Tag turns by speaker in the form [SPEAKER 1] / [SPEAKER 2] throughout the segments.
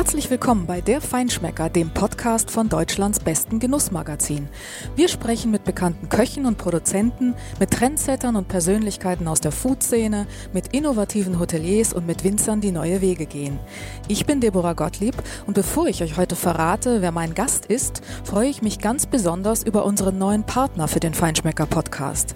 [SPEAKER 1] Herzlich willkommen bei Der Feinschmecker, dem Podcast von Deutschlands besten Genussmagazin. Wir sprechen mit bekannten Köchen und Produzenten, mit Trendsettern und Persönlichkeiten aus der Food-Szene, mit innovativen Hoteliers und mit Winzern, die neue Wege gehen. Ich bin Deborah Gottlieb und bevor ich euch heute verrate, wer mein Gast ist, freue ich mich ganz besonders über unseren neuen Partner für den Feinschmecker Podcast.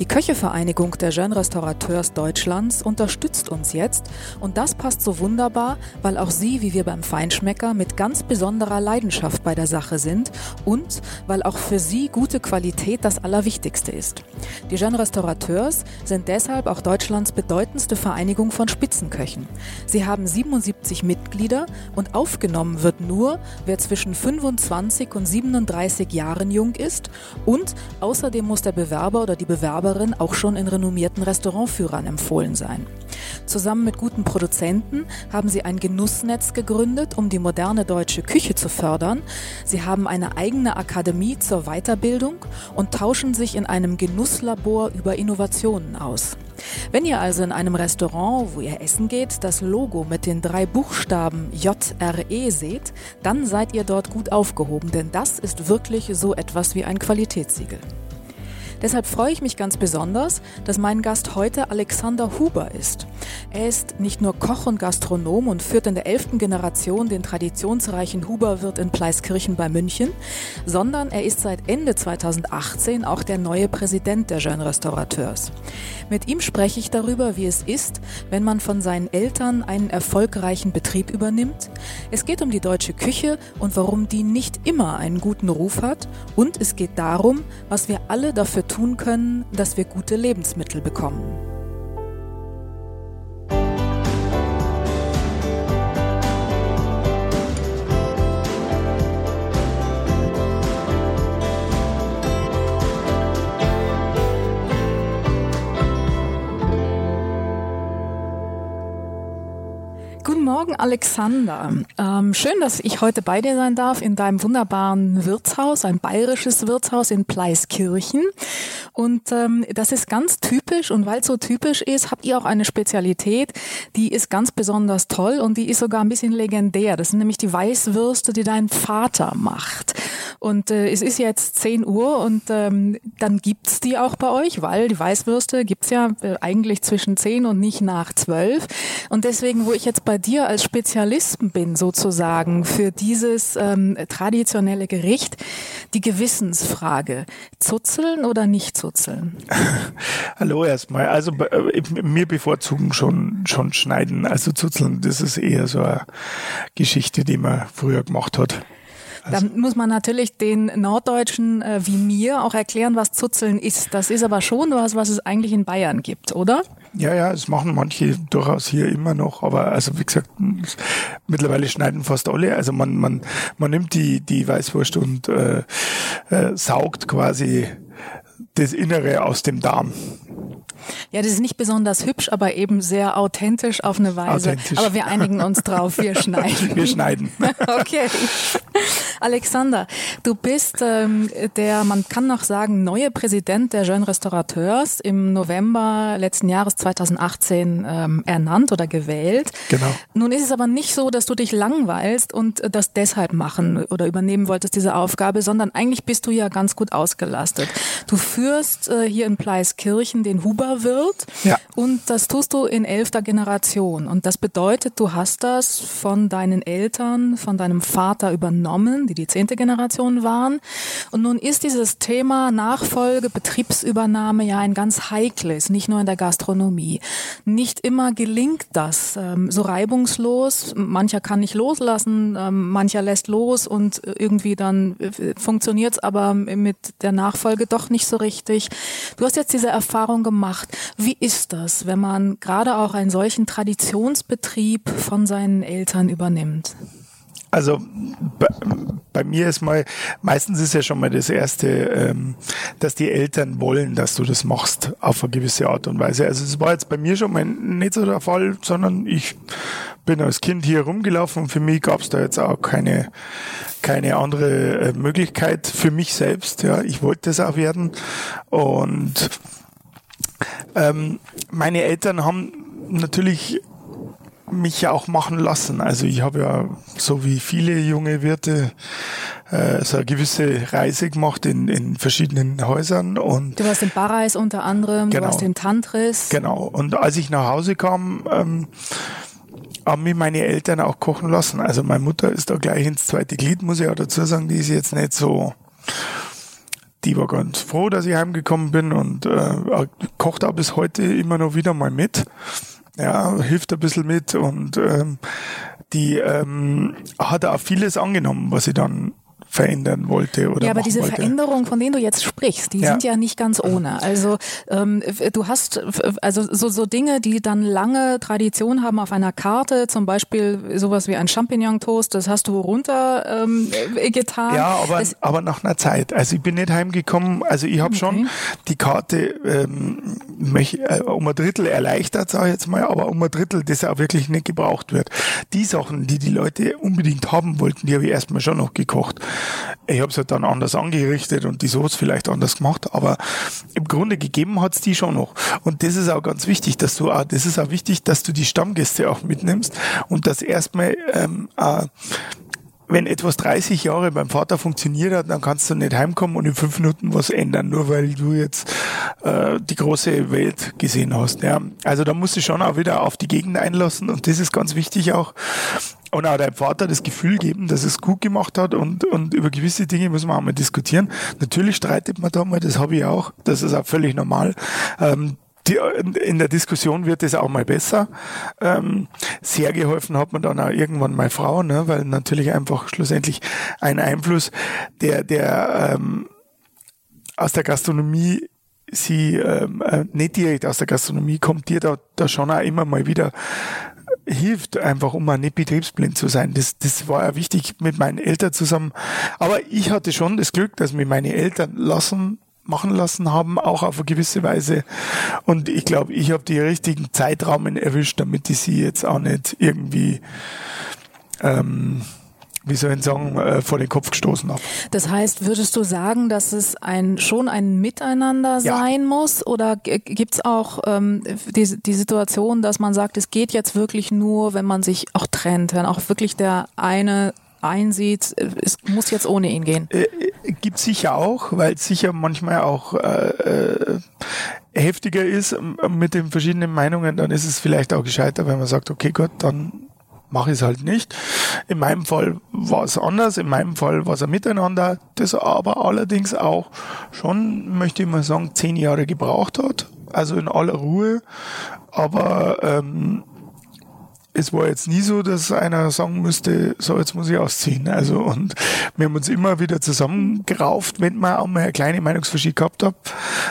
[SPEAKER 1] Die Köchevereinigung der Jeune Restaurateurs Deutschlands unterstützt uns jetzt und das passt so wunderbar, weil auch sie, wie wir beim Feinschmecker mit ganz besonderer Leidenschaft bei der Sache sind und weil auch für sie gute Qualität das Allerwichtigste ist. Die Jeune Restaurateurs sind deshalb auch Deutschlands bedeutendste Vereinigung von Spitzenköchen. Sie haben 77 Mitglieder und aufgenommen wird nur, wer zwischen 25 und 37 Jahren jung ist und außerdem muss der Bewerber oder die Bewerberin auch schon in renommierten Restaurantführern empfohlen sein. Zusammen mit guten Produzenten haben sie ein Genussnetz gegründet, um die moderne deutsche Küche zu fördern. Sie haben eine eigene Akademie zur Weiterbildung und tauschen sich in einem Genusslabor über Innovationen aus. Wenn ihr also in einem Restaurant, wo ihr essen geht, das Logo mit den drei Buchstaben JRE seht, dann seid ihr dort gut aufgehoben, denn das ist wirklich so etwas wie ein Qualitätssiegel. Deshalb freue ich mich ganz besonders, dass mein Gast heute Alexander Huber ist. Er ist nicht nur Koch und Gastronom und führt in der elften Generation den traditionsreichen Huberwirt in Pleiskirchen bei München, sondern er ist seit Ende 2018 auch der neue Präsident der Jeune Restaurateurs. Mit ihm spreche ich darüber, wie es ist, wenn man von seinen Eltern einen erfolgreichen Betrieb übernimmt. Es geht um die deutsche Küche und warum die nicht immer einen guten Ruf hat. Und es geht darum, was wir alle dafür tun können, dass wir gute Lebensmittel bekommen. Morgen, Alexander. Ähm, schön, dass ich heute bei dir sein darf in deinem wunderbaren Wirtshaus, ein bayerisches Wirtshaus in Pleiskirchen. Und ähm, das ist ganz typisch und weil es so typisch ist, habt ihr auch eine Spezialität, die ist ganz besonders toll und die ist sogar ein bisschen legendär. Das sind nämlich die Weißwürste, die dein Vater macht. Und äh, es ist jetzt 10 Uhr und ähm, dann gibt's die auch bei euch, weil die Weißwürste gibt's ja äh, eigentlich zwischen 10 und nicht nach 12. Und deswegen, wo ich jetzt bei dir dir als Spezialisten bin, sozusagen, für dieses ähm, traditionelle Gericht, die Gewissensfrage. Zuzeln oder nicht zuzeln?
[SPEAKER 2] Hallo erstmal. Also äh, mir bevorzugen schon, schon schneiden. Also zuzeln, das ist eher so eine Geschichte, die man früher gemacht hat.
[SPEAKER 1] Da also muss man natürlich den Norddeutschen äh, wie mir auch erklären, was Zuzeln ist. Das ist aber schon was, was es eigentlich in Bayern gibt, oder?
[SPEAKER 2] Ja, ja, es machen manche durchaus hier immer noch, aber also wie gesagt, mittlerweile schneiden fast alle. Also man, man, man nimmt die, die Weißwurst und äh, äh, saugt quasi das Innere aus dem Darm.
[SPEAKER 1] Ja, das ist nicht besonders hübsch, aber eben sehr authentisch auf eine Weise. Aber wir einigen uns drauf, wir schneiden.
[SPEAKER 2] Wir schneiden.
[SPEAKER 1] okay. Alexander, du bist ähm, der, man kann noch sagen, neue Präsident der Jeune Restaurateurs im November letzten Jahres 2018 ähm, ernannt oder gewählt.
[SPEAKER 2] Genau.
[SPEAKER 1] Nun ist es aber nicht so, dass du dich langweilst und das deshalb machen oder übernehmen wolltest, diese Aufgabe, sondern eigentlich bist du ja ganz gut ausgelastet. Du führst äh, hier in Pleiskirchen den Huberwirt
[SPEAKER 2] ja.
[SPEAKER 1] und das tust du in elfter Generation. Und das bedeutet, du hast das von deinen Eltern, von deinem Vater übernommen, die die zehnte Generation waren. Und nun ist dieses Thema Nachfolge, Betriebsübernahme ja ein ganz heikles, nicht nur in der Gastronomie. Nicht immer gelingt das ähm, so reibungslos. Mancher kann nicht loslassen, ähm, mancher lässt los und irgendwie dann äh, funktioniert es aber mit der Nachfolge doch nicht so richtig. Du hast jetzt diese Erfahrung gemacht. Wie ist das, wenn man gerade auch einen solchen Traditionsbetrieb von seinen Eltern übernimmt?
[SPEAKER 2] Also bei, bei, mir ist mal, meistens ist ja schon mal das Erste, ähm, dass die Eltern wollen, dass du das machst auf eine gewisse Art und Weise. Also es war jetzt bei mir schon mal nicht so der Fall, sondern ich bin als Kind hier rumgelaufen und für mich gab es da jetzt auch keine, keine andere äh, Möglichkeit für mich selbst. Ja, ich wollte das auch werden und ähm, meine Eltern haben natürlich mich ja auch machen lassen. Also ich habe ja, so wie viele junge Wirte, äh, so eine gewisse Reise gemacht in, in verschiedenen Häusern. Und
[SPEAKER 1] du warst in Barreis unter anderem,
[SPEAKER 2] genau,
[SPEAKER 1] du warst in Tantris.
[SPEAKER 2] Genau. Und als ich nach Hause kam, ähm, haben mich meine Eltern auch kochen lassen. Also meine Mutter ist da gleich ins zweite Glied, muss ich auch dazu sagen, die ist jetzt nicht so die war ganz froh, dass ich heimgekommen bin und äh, kocht auch bis heute immer noch wieder mal mit ja, hilft ein bisschen mit und ähm, die ähm, hat auch vieles angenommen, was sie dann verändern wollte oder
[SPEAKER 1] Ja, aber diese
[SPEAKER 2] wollte.
[SPEAKER 1] Veränderungen, von denen du jetzt sprichst, die ja. sind ja nicht ganz ohne. Also ähm, du hast also so, so Dinge, die dann lange Tradition haben auf einer Karte, zum Beispiel sowas wie ein Champignon-Toast, das hast du runter ähm, getan.
[SPEAKER 2] Ja, aber, es, aber nach einer Zeit. Also ich bin nicht heimgekommen, also ich habe okay. schon die Karte ähm, mich, äh, um ein Drittel erleichtert, sage ich jetzt mal, aber um ein Drittel, das auch wirklich nicht gebraucht wird. Die Sachen, die die Leute unbedingt haben wollten, die habe ich erstmal schon noch gekocht. Ich habe es halt dann anders angerichtet und die Soße vielleicht anders gemacht, aber im Grunde gegeben hat's die schon noch. Und das ist auch ganz wichtig, dass du auch, das ist auch wichtig, dass du die Stammgäste auch mitnimmst und dass erstmal ähm, äh, wenn etwas 30 Jahre beim Vater funktioniert hat, dann kannst du nicht heimkommen und in fünf Minuten was ändern, nur weil du jetzt äh, die große Welt gesehen hast. Ja. Also da musst du schon auch wieder auf die Gegend einlassen und das ist ganz wichtig auch. Und auch deinem Vater das Gefühl geben, dass es gut gemacht hat und, und über gewisse Dinge muss man auch mal diskutieren. Natürlich streitet man da mal, das habe ich auch, das ist auch völlig normal. Ähm, die, in der Diskussion wird es auch mal besser. Ähm, sehr geholfen hat man dann auch irgendwann mal Frau, ne, weil natürlich einfach schlussendlich ein Einfluss, der, der ähm, aus der Gastronomie sie ähm, äh, nicht direkt aus der Gastronomie kommt, dir da, da schon auch immer mal wieder hilft, einfach um mal nicht betriebsblind zu sein. Das, das war ja wichtig mit meinen Eltern zusammen. Aber ich hatte schon das Glück, dass mir meine Eltern lassen machen lassen haben, auch auf eine gewisse Weise. Und ich glaube, ich habe die richtigen Zeitrahmen erwischt, damit ich sie jetzt auch nicht irgendwie ähm, wie soll ich sagen, äh, vor den Kopf gestoßen habe.
[SPEAKER 1] Das heißt, würdest du sagen, dass es ein schon ein Miteinander ja. sein muss? Oder gibt's auch ähm, die, die Situation, dass man sagt, es geht jetzt wirklich nur, wenn man sich auch trennt, wenn auch wirklich der eine einsieht, es muss jetzt ohne ihn gehen? Äh,
[SPEAKER 2] äh gibt sicher auch, weil es sicher manchmal auch äh, äh, heftiger ist mit den verschiedenen Meinungen, dann ist es vielleicht auch gescheiter, wenn man sagt, okay Gott, dann mache ich es halt nicht. In meinem Fall war es anders, in meinem Fall war es ein Miteinander, das aber allerdings auch schon, möchte ich mal sagen, zehn Jahre gebraucht hat, also in aller Ruhe, aber ähm, es war jetzt nie so, dass einer sagen müsste, so jetzt muss ich ausziehen. Also und wir haben uns immer wieder zusammengerauft, wenn man auch mal eine kleine Meinungsverschied gehabt hat.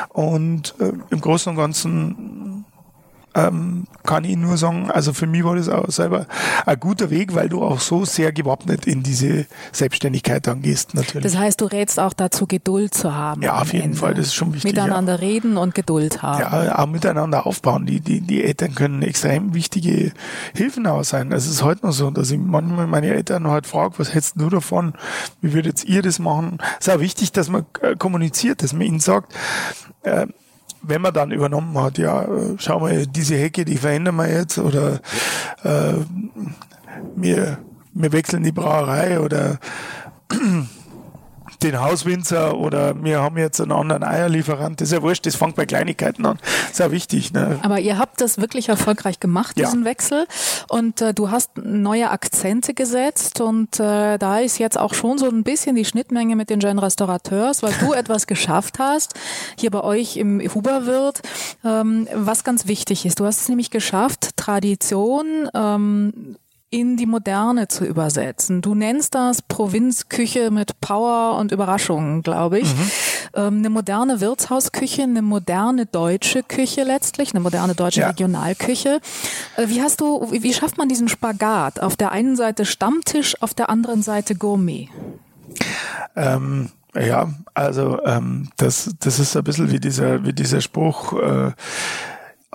[SPEAKER 2] Und äh, im Großen und Ganzen ähm, kann ich nur sagen, also für mich war das auch selber ein guter Weg, weil du auch so sehr gewappnet in diese Selbstständigkeit dann gehst, natürlich.
[SPEAKER 1] Das heißt, du rätst auch dazu, Geduld zu haben.
[SPEAKER 2] Ja, auf jeden Ende. Fall, das ist schon wichtig.
[SPEAKER 1] Miteinander ja. reden und Geduld haben.
[SPEAKER 2] Ja, auch miteinander aufbauen. Die, die, die Eltern können extrem wichtige Hilfen auch sein. Es ist heute noch so, dass ich manchmal meine Eltern halt frage, was hättest du davon? Wie würdet ihr das machen? Es ist auch wichtig, dass man äh, kommuniziert, dass man ihnen sagt, äh, wenn man dann übernommen hat, ja, äh, schau mal, diese Hecke, die verändern wir jetzt oder äh, wir, wir wechseln die Brauerei oder den Hauswinzer oder wir haben jetzt einen anderen Eierlieferant. Das ist ja wurscht, das fängt bei Kleinigkeiten an. Das ist ja wichtig. Ne?
[SPEAKER 1] Aber ihr habt das wirklich erfolgreich gemacht, diesen ja. Wechsel. Und äh, du hast neue Akzente gesetzt und äh, da ist jetzt auch schon so ein bisschen die Schnittmenge mit den Jeune Restaurateurs, weil du etwas geschafft hast, hier bei euch im Huberwirt, ähm, was ganz wichtig ist. Du hast es nämlich geschafft, Tradition ähm, in die Moderne zu übersetzen. Du nennst das Provinzküche mit Power und Überraschungen, glaube ich. Mhm. Ähm, eine moderne Wirtshausküche, eine moderne deutsche Küche letztlich, eine moderne deutsche ja. Regionalküche. Äh, wie hast du, wie schafft man diesen Spagat? Auf der einen Seite Stammtisch, auf der anderen Seite Gourmet.
[SPEAKER 2] Ähm, ja, also ähm, das, das ist ein bisschen wie dieser, wie dieser Spruch, äh,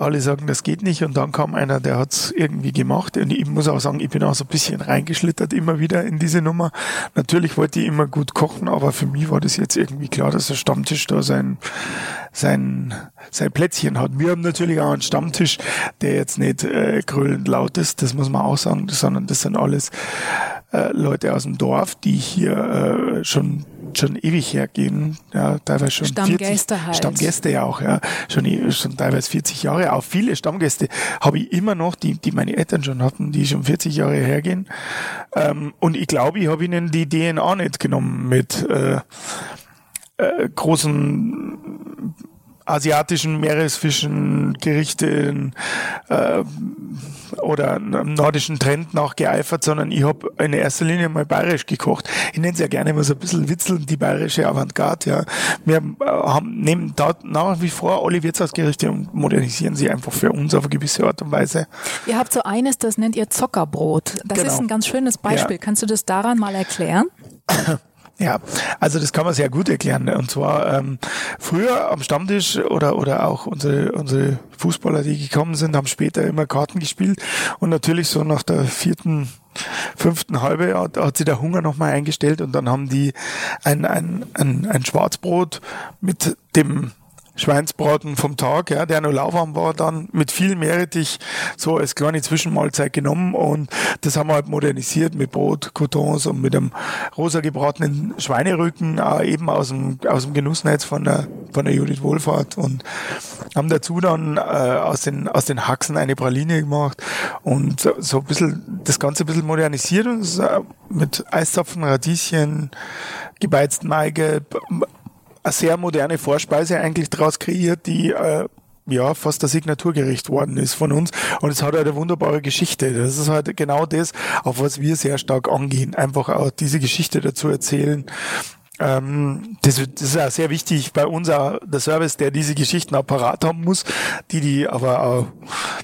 [SPEAKER 2] alle sagen, das geht nicht. Und dann kam einer, der hat es irgendwie gemacht. Und ich muss auch sagen, ich bin auch so ein bisschen reingeschlittert immer wieder in diese Nummer. Natürlich wollte ich immer gut kochen, aber für mich war das jetzt irgendwie klar, dass der Stammtisch da sein, sein, sein Plätzchen hat. Wir haben natürlich auch einen Stammtisch, der jetzt nicht äh, grölend laut ist, das muss man auch sagen, sondern das sind alles äh, Leute aus dem Dorf, die hier äh, schon schon ewig hergehen, ja, teilweise schon
[SPEAKER 1] Stammgäste
[SPEAKER 2] 40,
[SPEAKER 1] halt.
[SPEAKER 2] Stammgäste ja auch, ja, schon, schon teilweise 40 Jahre. Auch viele Stammgäste habe ich immer noch, die, die meine Eltern schon hatten, die schon 40 Jahre hergehen. Ähm, und ich glaube, ich habe ihnen die DNA nicht genommen mit äh, äh, großen asiatischen Meeresfischen, Gerichten äh, oder nordischen Trend nachgeeifert, sondern ich habe in erster Linie mal bayerisch gekocht. Ich nenne es ja gerne immer so ein bisschen witzeln, die bayerische Avantgarde. Ja. Wir äh, haben, nehmen dort nach wie vor alle Wirtshausgerichte und modernisieren sie einfach für uns auf eine gewisse Art und Weise.
[SPEAKER 1] Ihr habt so eines, das nennt ihr Zockerbrot. Das
[SPEAKER 2] Genau.
[SPEAKER 1] ist ein ganz schönes Beispiel.
[SPEAKER 2] Ja.
[SPEAKER 1] Kannst du das daran mal erklären?
[SPEAKER 2] Ja, also das kann man sehr gut erklären. Und zwar ähm, früher am Stammtisch oder oder auch unsere unsere Fußballer, die gekommen sind, haben später immer Karten gespielt und natürlich so nach der vierten fünften Halbe hat, hat sich der Hunger nochmal eingestellt und dann haben die ein, ein, ein, ein Schwarzbrot mit dem Schweinsbraten vom Tag, ja, der noch lauwarm war, dann. Mit viel Meerrettich so als kleine Zwischenmahlzeit genommen und das haben wir halt modernisiert mit Brot, Coutons und mit einem rosa gebratenen Schweinerücken, eben aus dem, aus dem Genussnetz von der, von der Judith Wohlfahrt und haben dazu dann äh, aus, den, aus den Haxen eine Praline gemacht und so, so ein bisschen, das Ganze ein bisschen modernisiert und mit Eiszapfen, Radieschen, gebeizten Maigelb, eine sehr moderne Vorspeise eigentlich daraus kreiert, die äh, ja fast ein Signaturgericht worden ist von uns. Und es hat halt eine wunderbare Geschichte. Das ist halt genau das, auf was wir sehr stark angehen. Einfach auch diese Geschichte dazu erzählen. Ähm, das, das ist auch sehr wichtig bei uns auch der Service, der diese Geschichten auch parat haben muss, die die aber auch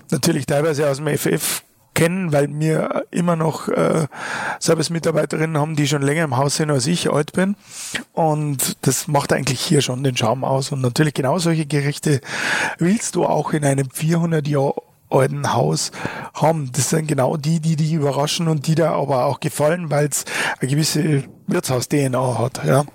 [SPEAKER 2] natürlich teilweise aus dem FF kennen, weil wir immer noch äh, Service-Mitarbeiterinnen haben, die schon länger im Haus sind als ich alt bin. Und das macht eigentlich hier schon den Charme aus. Und natürlich genau solche Gerichte willst du auch in einem 400 Jahr alten Haus haben. Das sind genau die, die dich überraschen und die da aber auch gefallen, weil es eine gewisse Wirtshaus-DNA hat. Ja.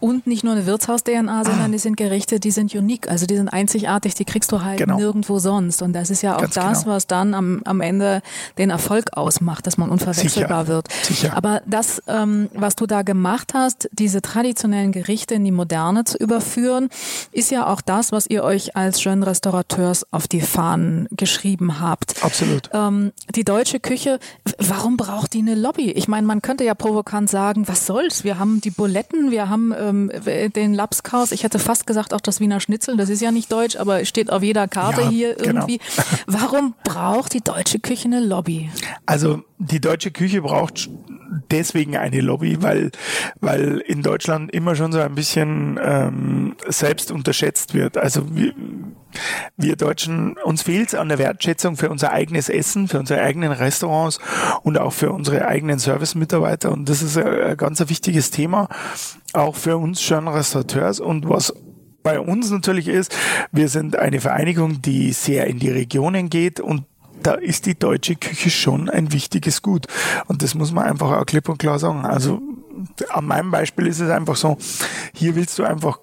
[SPEAKER 1] Und nicht nur eine Wirtshaus-DNA, sondern die sind Gerichte, die sind unique, also die sind einzigartig, die kriegst du halt
[SPEAKER 2] Genau.
[SPEAKER 1] nirgendwo sonst. Und das ist ja auch
[SPEAKER 2] Ganz
[SPEAKER 1] das,
[SPEAKER 2] genau.
[SPEAKER 1] was dann am, am Ende den Erfolg ausmacht, dass man unverwechselbar
[SPEAKER 2] Sicher.
[SPEAKER 1] wird.
[SPEAKER 2] Sicher.
[SPEAKER 1] Aber das, ähm, was du da gemacht hast, diese traditionellen Gerichte in die Moderne zu überführen, ist ja auch das, was ihr euch als schönen Restaurateurs auf die Fahnen geschrieben habt.
[SPEAKER 2] Absolut.
[SPEAKER 1] Ähm, die deutsche Küche, warum braucht die eine Lobby? Ich meine, man könnte ja provokant sagen, was soll's? Wir haben die Buletten, wir haben ähm, w- den Lapskaus. Ich hätte fast gesagt auch das Wiener Schnitzel. Das ist ja nicht deutsch, aber steht auf jeder Karte
[SPEAKER 2] Ja,
[SPEAKER 1] hier
[SPEAKER 2] genau.
[SPEAKER 1] irgendwie. Warum braucht die deutsche Küche eine Lobby?
[SPEAKER 2] Also die deutsche Küche braucht deswegen eine Lobby, weil weil in Deutschland immer schon so ein bisschen ähm, selbst unterschätzt wird. Also wir, wir Deutschen, uns fehlt es an der Wertschätzung für unser eigenes Essen, für unsere eigenen Restaurants und auch für unsere eigenen Service-Mitarbeiter. Und das ist ein, ganz ein wichtiges Thema, auch für uns schon Restaurateurs. Und was bei uns natürlich ist, wir sind eine Vereinigung, die sehr in die Regionen geht und da ist die deutsche Küche schon ein wichtiges Gut. Und das muss man einfach auch klipp und klar sagen. Also an meinem Beispiel ist es einfach so, hier willst du einfach,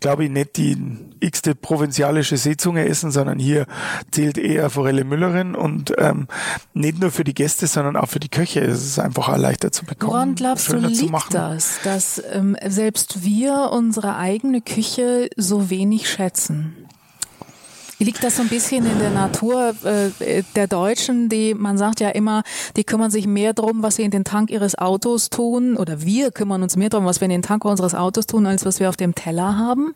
[SPEAKER 2] glaube ich, nicht die x-te provinzialische Seezunge essen, sondern hier zählt eher Forelle Müllerin und ähm, nicht nur für die Gäste, sondern auch für die Köche. Es ist einfach auch leichter zu bekommen.
[SPEAKER 1] Woran glaubst du, liegt das, dass ähm, selbst wir unsere eigene Küche so wenig schätzen? Liegt das so ein bisschen in der Natur äh, der Deutschen, die, man sagt ja immer, die kümmern sich mehr drum, was sie in den Tank ihres Autos tun, oder wir kümmern uns mehr drum, was wir in den Tank unseres Autos tun, als was wir auf dem Teller haben?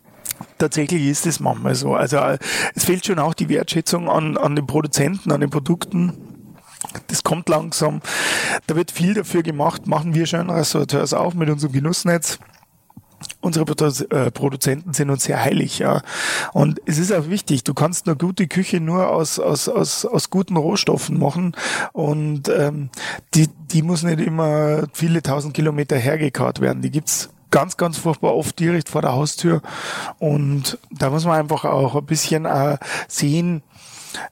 [SPEAKER 2] Tatsächlich ist es manchmal so. Also äh, es fehlt schon auch die Wertschätzung an, an den Produzenten, an den Produkten. Das kommt langsam. Da wird viel dafür gemacht. Machen wir schon Restaurateurs auch mit unserem Genussnetz. Unsere äh, Produzenten sind uns sehr heilig, ja. Und es ist auch wichtig, du kannst eine gute Küche nur aus, aus, aus, aus guten Rohstoffen machen. Und ähm, die, die muss nicht immer viele tausend Kilometer hergekarrt werden. Die gibt's ganz, ganz furchtbar oft direkt vor der Haustür. Und da muss man einfach auch ein bisschen äh, sehen,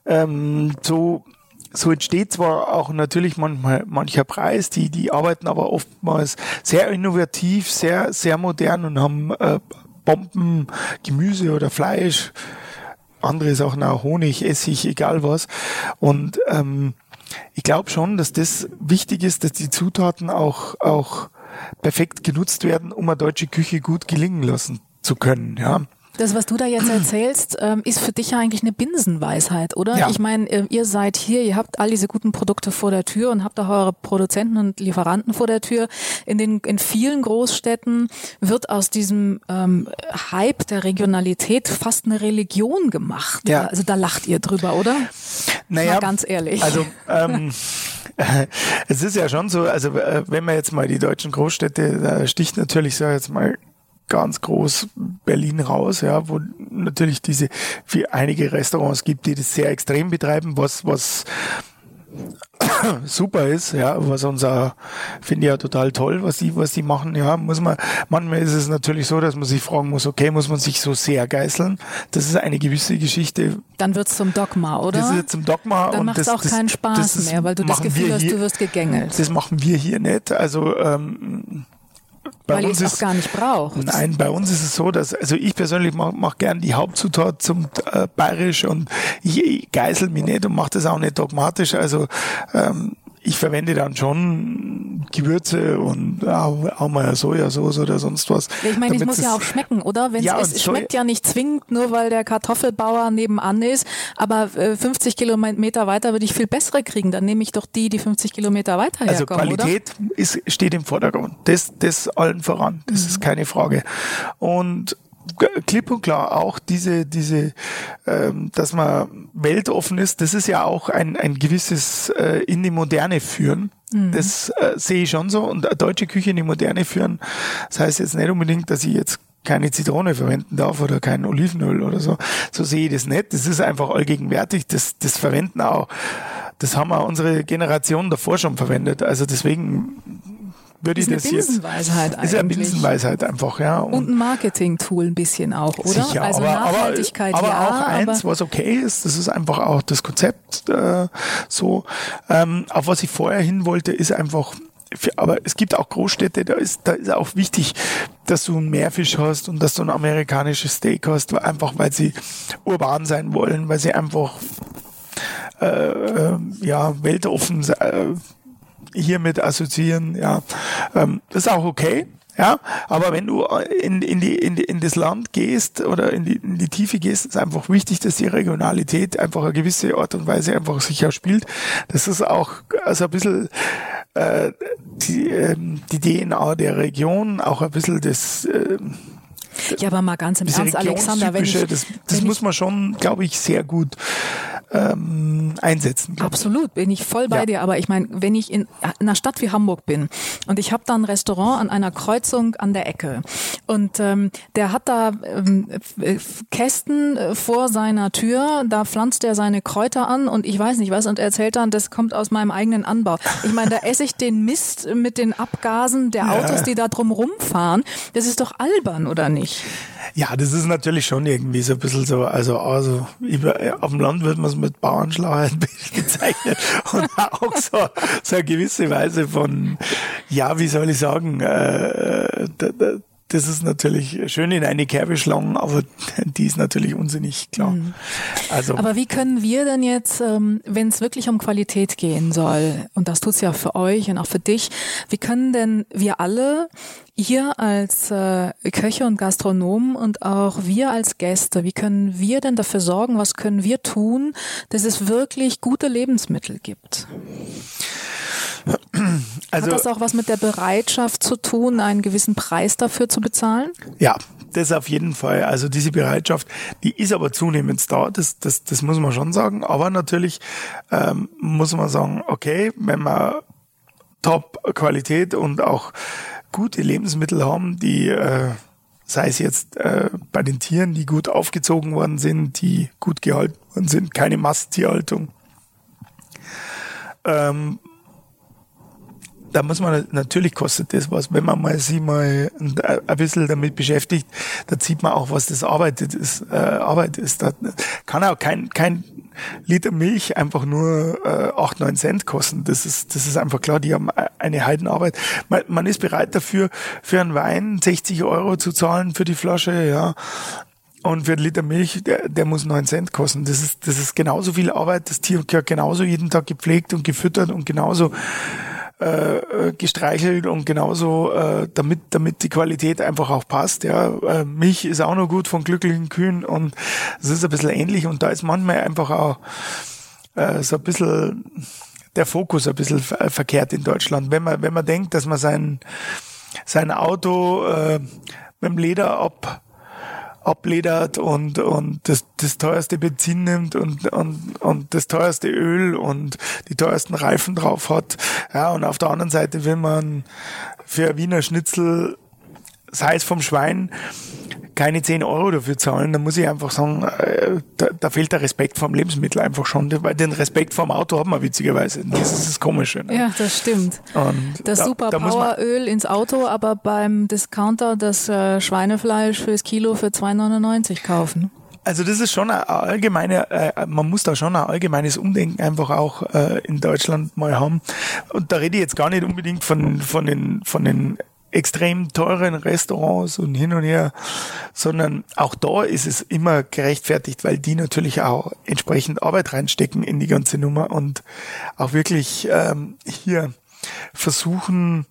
[SPEAKER 2] ähm, so so entsteht zwar auch natürlich manchmal mancher Preis, die die arbeiten aber oftmals sehr innovativ, sehr sehr modern und haben äh, Bomben, Gemüse oder Fleisch, andere Sachen auch Honig, Essig, egal was und ähm, ich glaube schon, dass das wichtig ist, dass die Zutaten auch auch perfekt genutzt werden, um eine deutsche Küche gut gelingen lassen zu können, ja.
[SPEAKER 1] Das, was du da jetzt erzählst, ähm, ist für dich ja eigentlich eine Binsenweisheit, oder?
[SPEAKER 2] Ja.
[SPEAKER 1] Ich meine, äh, ihr seid hier, ihr habt all diese guten Produkte vor der Tür und habt auch eure Produzenten und Lieferanten vor der Tür. In den in vielen Großstädten wird aus diesem ähm, Hype der Regionalität fast eine Religion gemacht.
[SPEAKER 2] Ja.
[SPEAKER 1] Also da lacht ihr drüber, oder?
[SPEAKER 2] Naja,
[SPEAKER 1] Mal ganz ehrlich.
[SPEAKER 2] Also ähm, es ist ja schon so, also äh, wenn man jetzt mal die deutschen Großstädte, da sticht natürlich, sag ich jetzt mal, ganz groß Berlin raus, ja, wo natürlich diese für einige Restaurants gibt, die das sehr extrem betreiben, was was super ist, ja, was unser finde ich ja total toll, was die was die machen, ja, muss man manchmal ist es natürlich so, dass man sich fragen muss, okay, muss man sich so sehr geißeln? Das ist eine gewisse Geschichte.
[SPEAKER 1] Dann wird's zum Dogma, oder?
[SPEAKER 2] Das ist zum Dogma
[SPEAKER 1] Dann
[SPEAKER 2] und
[SPEAKER 1] macht
[SPEAKER 2] das,
[SPEAKER 1] auch
[SPEAKER 2] das,
[SPEAKER 1] keinen Spaß
[SPEAKER 2] das
[SPEAKER 1] mehr, weil du das Gefühl hast,
[SPEAKER 2] hier-
[SPEAKER 1] du wirst gegängelt.
[SPEAKER 2] Das machen wir hier nicht. Also ähm, bei
[SPEAKER 1] weil
[SPEAKER 2] uns
[SPEAKER 1] es auch
[SPEAKER 2] ist
[SPEAKER 1] gar nicht braucht.
[SPEAKER 2] Nein, bei uns ist es so, dass, also ich persönlich mache mach gern die Hauptzutat zum äh, Bayerisch und ich, ich geißel mich nicht und mache das auch nicht dogmatisch. Also ähm, ich verwende dann schon Gewürze und auch, auch mal Sojasauce oder sonst was.
[SPEAKER 1] Ja, ich meine, es muss ja auch schmecken, oder? Wenn's,
[SPEAKER 2] Ja,
[SPEAKER 1] es schmeckt ja nicht zwingend nur, weil der Kartoffelbauer nebenan ist, aber äh, 50 Kilometer weiter würde ich viel bessere kriegen. Dann nehme ich doch die, die 50 Kilometer weiter
[SPEAKER 2] Also
[SPEAKER 1] herkommen,
[SPEAKER 2] Qualität ist, steht im Vordergrund. Das, das allen voran. Das
[SPEAKER 1] Mhm.
[SPEAKER 2] ist keine Frage. Und klipp und klar auch diese, diese, ähm, dass man weltoffen ist, das ist ja auch ein, ein gewisses äh, in die Moderne führen.
[SPEAKER 1] Mhm.
[SPEAKER 2] Das äh, sehe ich schon so. Und eine deutsche Küche in die Moderne führen, das heißt jetzt nicht unbedingt, dass ich jetzt keine Zitrone verwenden darf oder kein Olivenöl oder so. So sehe ich das nicht. Das ist einfach allgegenwärtig. Das, das verwenden auch. Das haben auch unsere Generation davor schon verwendet. Also deswegen würde
[SPEAKER 1] Ist
[SPEAKER 2] ich
[SPEAKER 1] eine
[SPEAKER 2] das jetzt.
[SPEAKER 1] Binsenweisheit
[SPEAKER 2] Ist ja eine
[SPEAKER 1] eigentlich.
[SPEAKER 2] Binsenweisheit einfach, ja.
[SPEAKER 1] Und ein Marketing-Tool ein bisschen auch, oder?
[SPEAKER 2] Sicher,
[SPEAKER 1] also
[SPEAKER 2] aber,
[SPEAKER 1] Nachhaltigkeit,
[SPEAKER 2] aber, aber
[SPEAKER 1] ja,
[SPEAKER 2] auch eins,
[SPEAKER 1] aber
[SPEAKER 2] was okay ist, das ist einfach auch das Konzept äh, so. Ähm, auf was ich vorher hin wollte, ist einfach, aber es gibt auch Großstädte, da ist, da ist auch wichtig, dass du einen Meerfisch hast und dass du ein amerikanisches Steak hast, einfach weil sie urban sein wollen, weil sie einfach äh, äh, ja weltoffen äh, hiermit assoziieren, ja. Ähm, das ist auch okay. Ja, aber wenn du in, in, die, in, die, in das Land gehst oder in die, in die Tiefe gehst, ist einfach wichtig, dass die Regionalität einfach eine gewisse Art und Weise einfach sich auch spielt. Das ist auch also ein bisschen äh, die, ähm, die DNA der Region, auch ein bisschen das, äh,
[SPEAKER 1] ja, aber mal ganz im Ernst, Alexander, wenn ich,
[SPEAKER 2] das, das muss man schon, glaube ich, sehr gut ähm, einsetzen.
[SPEAKER 1] Absolut, bin ich voll bei
[SPEAKER 2] Ja.
[SPEAKER 1] dir. Aber ich meine, wenn ich in, in einer Stadt wie Hamburg bin und ich habe da ein Restaurant an einer Kreuzung an der Ecke und ähm, der hat da ähm, f- Kästen äh, vor seiner Tür, da pflanzt er seine Kräuter an und ich weiß nicht was und er erzählt dann, das kommt aus meinem eigenen Anbau. Ich meine, da esse ich den Mist mit den Abgasen der Autos, die da drum rumfahren. Das ist doch albern, oder nicht?
[SPEAKER 2] Ja, das ist natürlich schon irgendwie so ein bisschen so, also, also über, auf dem Land wird man es mit Bauernschlauheit bezeichnet und auch so, so eine gewisse Weise von, ja, wie soll ich sagen, äh, das ist natürlich schön in eine Kerbe schlagen, aber die ist natürlich unsinnig, klar. Also,
[SPEAKER 1] Aber wie können wir denn jetzt, ähm, wenn es wirklich um Qualität gehen soll, und das tut's ja für euch und auch für dich, wie können denn wir alle, ihr als äh, Köche und Gastronomen und auch wir als Gäste, wie können wir denn dafür sorgen, was können wir tun, dass es wirklich gute Lebensmittel gibt?
[SPEAKER 2] Also
[SPEAKER 1] Hat das auch was mit der Bereitschaft zu tun, einen gewissen Preis dafür zu bezahlen?
[SPEAKER 2] Ja, das auf jeden Fall. Also diese Bereitschaft, die ist aber zunehmend da, das, das, das muss man schon sagen. Aber natürlich ähm, muss man sagen, okay, wenn wir Top-Qualität und auch gute Lebensmittel haben, die äh, sei es jetzt äh, bei den Tieren, die gut aufgezogen worden sind, die gut gehalten worden sind, keine Masttierhaltung. Ähm, da muss man natürlich kostet das was. Wenn man mal sich mal ein bisschen damit beschäftigt, da sieht man auch, was das arbeitet ist, äh, Arbeit ist. Da kann auch kein, kein Liter Milch einfach nur äh, 8, 9 Cent kosten. Das ist, das ist einfach klar, die haben eine Heidenarbeit. Man, man ist bereit dafür, für einen Wein 60 Euro zu zahlen für die Flasche, ja. Und für einen Liter Milch, der, der muss 9 Cent kosten. Das ist, das ist genauso viel Arbeit. Das Tier gehört genauso jeden Tag gepflegt und gefüttert und genauso äh, äh, gestreichelt und genauso äh, damit damit die Qualität einfach auch passt. Ja, äh, Milch ist auch noch gut von glücklichen Kühen und es ist ein bisschen ähnlich und da ist manchmal einfach auch äh, so ein bisschen der Fokus ein bisschen verkehrt in Deutschland. Wenn man wenn man denkt, dass man sein sein Auto äh, mit dem Leder ab abledert und, und das, das teuerste Benzin nimmt und, und, und das teuerste Öl und die teuersten Reifen drauf hat. Ja, und auf der anderen Seite will man für Wiener Schnitzel, sei es vom Schwein, keine 10 Euro dafür zahlen, dann muss ich einfach sagen, äh, da, da fehlt der Respekt vom Lebensmittel einfach schon, weil den Respekt vom Auto hat man witzigerweise. Das ist das Komische.
[SPEAKER 1] Ne? Ja, das stimmt. Und das da, Super da Poweröl ins Auto, aber beim Discounter das äh, Schweinefleisch fürs Kilo für 2,99 kaufen.
[SPEAKER 2] Also das ist schon eine allgemeine, äh, man muss da schon ein allgemeines Umdenken einfach auch äh, in Deutschland mal haben. Und da rede ich jetzt gar nicht unbedingt von, von den, von den extrem teuren Restaurants und hin und her, sondern auch da ist es immer gerechtfertigt, weil die natürlich auch entsprechend Arbeit reinstecken in die ganze Nummer und auch wirklich ähm, hier versuchen,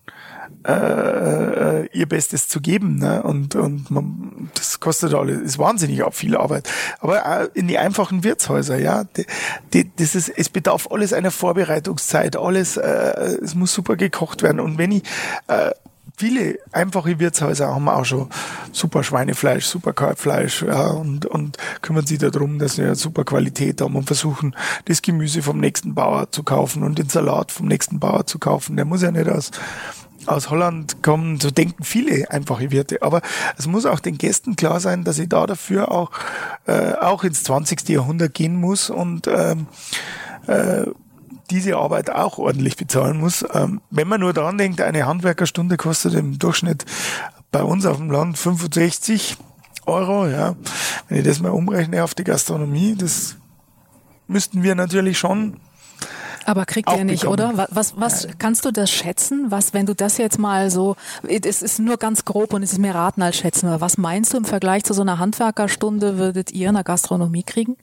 [SPEAKER 2] äh, äh, ihr Bestes zu geben. Ne? Und, und man, das kostet alles, ist wahnsinnig auch viel Arbeit. Aber auch in die einfachen Wirtshäuser, ja, die, die, das ist, es bedarf alles einer Vorbereitungszeit, alles, äh, es muss super gekocht werden. Und wenn ich äh, viele einfache Wirtshäuser haben auch schon super Schweinefleisch, super Kalbfleisch ja, und, und kümmern sich darum, dass sie super Qualität haben und versuchen, das Gemüse vom nächsten Bauer zu kaufen und den Salat vom nächsten Bauer zu kaufen. Der muss ja nicht aus aus Holland kommen, so denken viele einfache Wirte. Aber es muss auch den Gästen klar sein, dass ich da dafür auch, äh, auch ins 20. Jahrhundert gehen muss und ähm, äh, diese Arbeit auch ordentlich bezahlen muss. Ähm, wenn man nur daran denkt, eine Handwerkerstunde kostet im Durchschnitt bei uns auf dem Land 65 Euro, ja. Wenn ich das mal umrechne auf die Gastronomie, das müssten wir natürlich schon
[SPEAKER 1] aber kriegt ihr nicht, bekommen. oder? Was, was kannst du das schätzen? Was, wenn du das jetzt mal so, es ist nur ganz grob und es ist mehr raten als schätzen, aber was meinst du im Vergleich zu so einer Handwerkerstunde würdet ihr in der Gastronomie kriegen?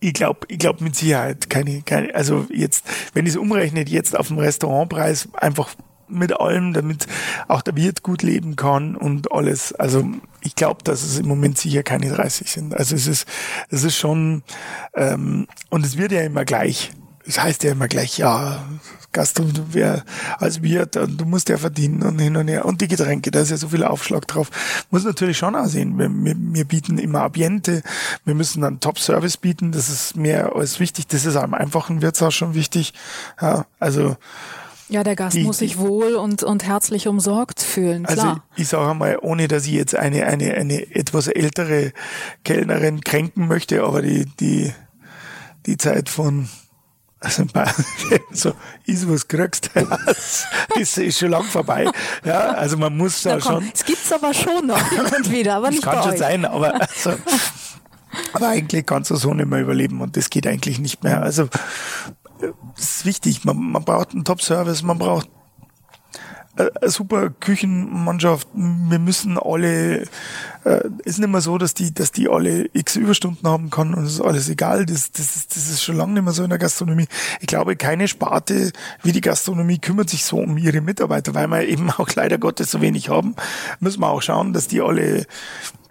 [SPEAKER 2] Ich glaube, ich glaube mit Sicherheit keine, keine, also jetzt, wenn ich es umrechnet, jetzt auf dem Restaurantpreis einfach mit allem, damit auch der Wirt gut leben kann und alles. Also ich glaube, dass es im Moment sicher keine 30 sind. Also es ist, es ist schon, ähm, und es wird ja immer gleich es heißt ja immer gleich, ja, Gast und wer als Wirt und du musst ja verdienen und hin und her. Und die Getränke, da ist ja so viel Aufschlag drauf. Muss natürlich schon aussehen. Wir, wir, wir bieten immer Ambiente, wir müssen dann Top-Service bieten, das ist mehr als wichtig. Das ist am einfachen Wirtshaus schon wichtig. Ja, also
[SPEAKER 1] ja, der Gast die, muss sich wohl und, und herzlich umsorgt fühlen,
[SPEAKER 2] also klar. Also ich sage einmal, ohne dass ich jetzt eine, eine, eine etwas ältere Kellnerin kränken möchte, aber die, die, die Zeit von also so, ist was kriegst, ist, ist schon lang vorbei. Ja, also man muss da schon.
[SPEAKER 1] Es gibt's aber schon noch und wieder, aber nicht
[SPEAKER 2] kann
[SPEAKER 1] schon
[SPEAKER 2] euch. sein, aber also, aber eigentlich kannst du so nicht mehr überleben und das geht eigentlich nicht mehr. Also es ist wichtig, man, man braucht einen Top-Service, man braucht eine super Küchenmannschaft. Wir müssen alle, äh, ist nicht mehr so, dass die, dass die alle x Überstunden haben kann und es ist alles egal. Das, das, ist, das ist schon lange nicht mehr so in der Gastronomie. Ich glaube, keine Sparte wie die Gastronomie kümmert sich so um ihre Mitarbeiter, weil wir eben auch leider Gottes so wenig haben. Müssen wir auch schauen, dass die alle,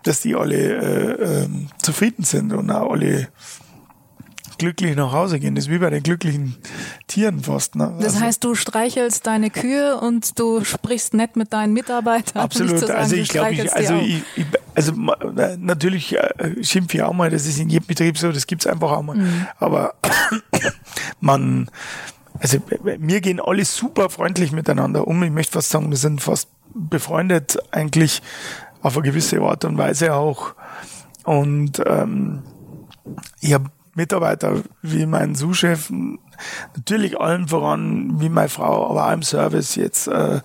[SPEAKER 2] dass die alle äh, äh, zufrieden sind und auch alle glücklich nach Hause gehen. Das ist wie bei den glücklichen Tieren fast. Ne?
[SPEAKER 1] Das also, heißt, du streichelst deine Kühe und du sprichst nett mit deinen Mitarbeitern.
[SPEAKER 2] Absolut. Sagen, also ich glaube, ich, also ich, ich, also natürlich äh, schimpfe ich auch mal, das ist in jedem Betrieb so, das gibt's einfach auch mal. Mhm. Aber man, also mir gehen alle super freundlich miteinander um. Ich möchte fast sagen, wir sind fast befreundet eigentlich auf eine gewisse Art und Weise auch. Und ähm, ich habe Mitarbeiter wie mein Sous-Chef, natürlich allen voran, wie meine Frau, aber auch im Service jetzt äh,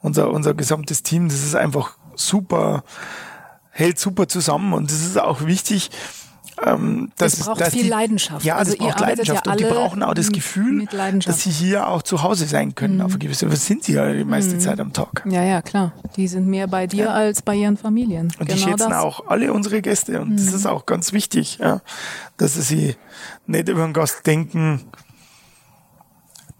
[SPEAKER 2] unser, unser gesamtes Team, das ist einfach super, hält super zusammen und das ist auch wichtig,
[SPEAKER 1] ähm, das es braucht viel die, Leidenschaft.
[SPEAKER 2] Ja, also das braucht Leidenschaft ja und die brauchen auch das Gefühl, dass sie hier auch zu Hause sein können. Mhm. Auf eine gewisse Was sind sie ja die meiste mhm. Zeit am Tag.
[SPEAKER 1] Ja, ja, klar. Die sind mehr bei dir ja. als bei ihren Familien.
[SPEAKER 2] Und genau die schätzen das. auch alle unsere Gäste und mhm. das ist auch ganz wichtig, ja, dass sie nicht über einen Gast denken,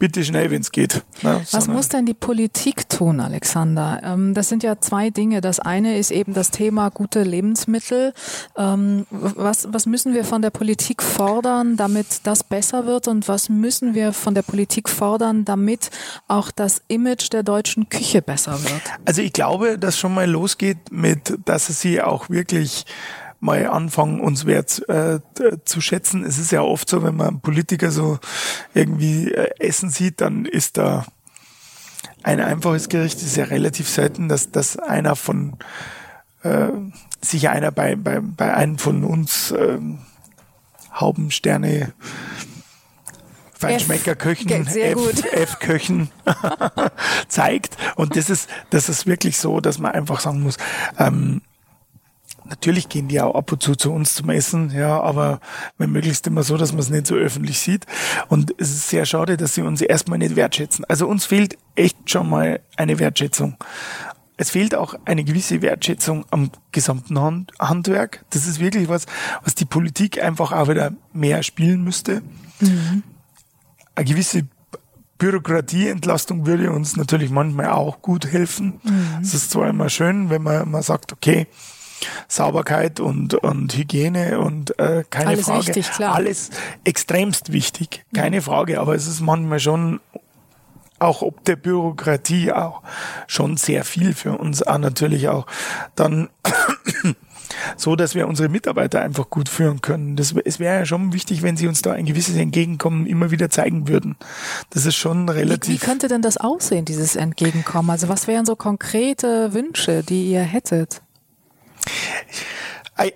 [SPEAKER 2] bitte schnell, wenn es geht.
[SPEAKER 1] Ne? Was muss denn die Politik tun, Alexander? Ähm, das sind ja zwei Dinge. Das eine ist eben das Thema gute Lebensmittel. Ähm, was, was müssen wir von der Politik fordern, damit das besser wird? Und was müssen wir von der Politik fordern, damit auch das Image der deutschen Küche besser wird?
[SPEAKER 2] Also ich glaube, dass schon mal losgeht mit, dass sie auch wirklich mal anfangen, uns wert äh, zu schätzen. Es ist ja oft so, wenn man einen Politiker so irgendwie äh, essen sieht, dann ist da ein einfaches Gericht. Es ist ja relativ selten, dass, dass einer von äh, sich einer bei, bei, bei einem von uns äh, Haubensterne Feinschmeckerköchen, F-Köchen zeigt. Und das ist, das ist wirklich so, dass man einfach sagen muss, ähm, Natürlich gehen die auch ab und zu zu uns zum Essen, ja, aber wenn möglichst immer so, dass man es nicht so öffentlich sieht. Und es ist sehr schade, dass sie uns erstmal nicht wertschätzen. Also uns fehlt echt schon mal eine Wertschätzung. Es fehlt auch eine gewisse Wertschätzung am gesamten Hand Handwerk. Das ist wirklich was, was die Politik einfach auch wieder mehr spielen müsste. Mhm. Eine gewisse Bürokratieentlastung würde uns natürlich manchmal auch gut helfen. Mhm. Es ist zwar immer schön, wenn man, man sagt, okay, Sauberkeit und, und Hygiene und äh, keine alles Frage. Wichtig, klar. Alles extremst wichtig, keine mhm. Frage. Aber es ist manchmal schon auch ob der Bürokratie auch schon sehr viel für uns auch natürlich auch dann so, dass wir unsere Mitarbeiter einfach gut führen können. Das, es wäre ja schon wichtig, wenn sie uns da ein gewisses Entgegenkommen immer wieder zeigen würden. Das ist schon relativ.
[SPEAKER 1] Wie, wie könnte denn das aussehen, dieses Entgegenkommen? Also was wären so konkrete Wünsche, die ihr hättet?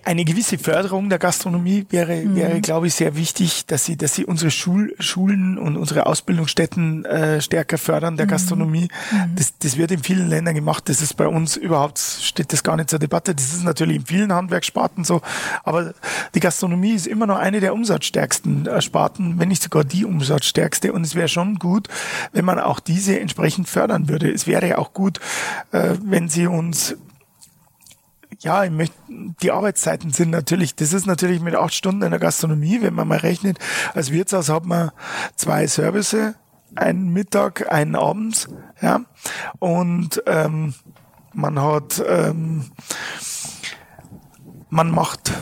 [SPEAKER 2] Eine gewisse Förderung der Gastronomie wäre, mhm. wäre, glaube ich, sehr wichtig, dass sie, dass sie unsere Schul, Schulen und unsere Ausbildungsstätten äh, stärker fördern der mhm. Gastronomie. Mhm. Das, das wird in vielen Ländern gemacht. Das ist bei uns überhaupt steht das gar nicht zur Debatte. Das ist natürlich in vielen Handwerkssparten so, aber die Gastronomie ist immer noch eine der umsatzstärksten äh, Sparten, wenn nicht sogar die umsatzstärkste. Und es wäre schon gut, wenn man auch diese entsprechend fördern würde. Es wäre auch gut, äh, wenn sie uns ja, ich möchte, die Arbeitszeiten sind natürlich, das ist natürlich mit acht Stunden in der Gastronomie, wenn man mal rechnet, als Wirtshaus hat man zwei Service, einen Mittag, einen abends, ja, und ähm, man hat, ähm, man macht